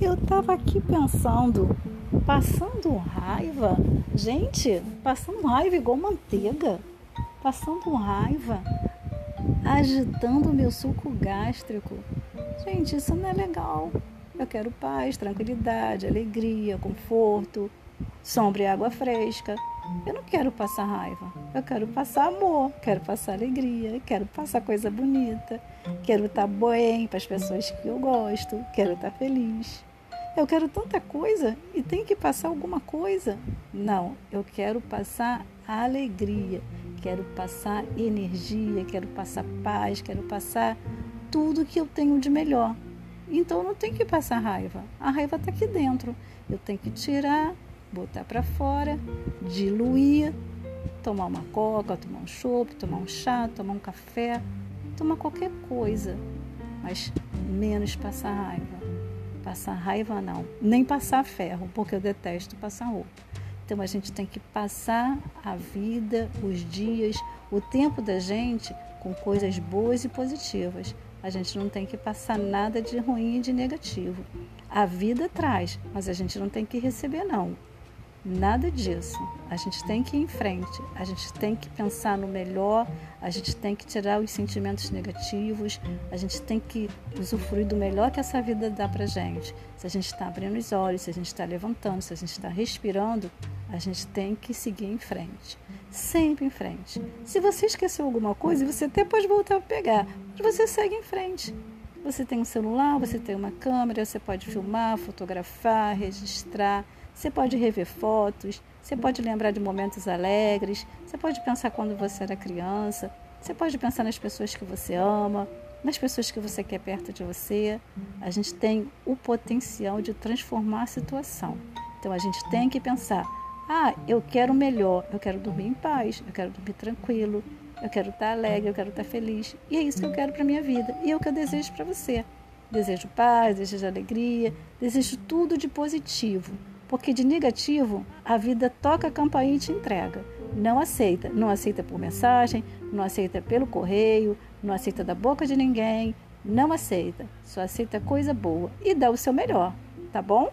Eu tava aqui pensando, passando raiva, gente, passando raiva igual manteiga, passando raiva, agitando meu suco gástrico. Gente, isso não é legal. Eu quero paz, tranquilidade, alegria, conforto, sombra e água fresca. Eu não quero passar raiva, eu quero passar amor, quero passar alegria, quero passar coisa bonita, quero estar bem para as pessoas que eu gosto, quero estar feliz. Eu quero tanta coisa e tem que passar alguma coisa. Não, eu quero passar alegria, quero passar energia, quero passar paz, quero passar tudo que eu tenho de melhor. Então eu não tenho que passar raiva. A raiva está aqui dentro. Eu tenho que tirar, botar para fora, diluir, tomar uma coca, tomar um chopp, tomar um chá, tomar um café, tomar qualquer coisa, mas menos passar raiva. Passar raiva não, nem passar ferro, porque eu detesto passar roupa. Então a gente tem que passar a vida, os dias, o tempo da gente com coisas boas e positivas. A gente não tem que passar nada de ruim e de negativo. A vida traz, mas a gente não tem que receber não. Nada disso. A gente tem que ir em frente, a gente tem que pensar no melhor, a gente tem que tirar os sentimentos negativos, a gente tem que usufruir do melhor que essa vida dá pra gente. Se a gente está abrindo os olhos, se a gente está levantando, se a gente está respirando, a gente tem que seguir em frente. Sempre em frente. Se você esqueceu alguma coisa, você até pode voltar a pegar, mas você segue em frente. Você tem um celular, você tem uma câmera, você pode filmar, fotografar, registrar. Você pode rever fotos, você pode lembrar de momentos alegres, você pode pensar quando você era criança, você pode pensar nas pessoas que você ama, nas pessoas que você quer perto de você. A gente tem o potencial de transformar a situação. Então a gente tem que pensar: ah, eu quero melhor, eu quero dormir em paz, eu quero dormir tranquilo, eu quero estar alegre, eu quero estar feliz. E é isso que eu quero para minha vida e é o que eu desejo para você. Desejo paz, desejo alegria, desejo tudo de positivo. Porque de negativo, a vida toca a campainha e te entrega. Não aceita. Não aceita por mensagem, não aceita pelo correio, não aceita da boca de ninguém. Não aceita. Só aceita coisa boa e dá o seu melhor. Tá bom?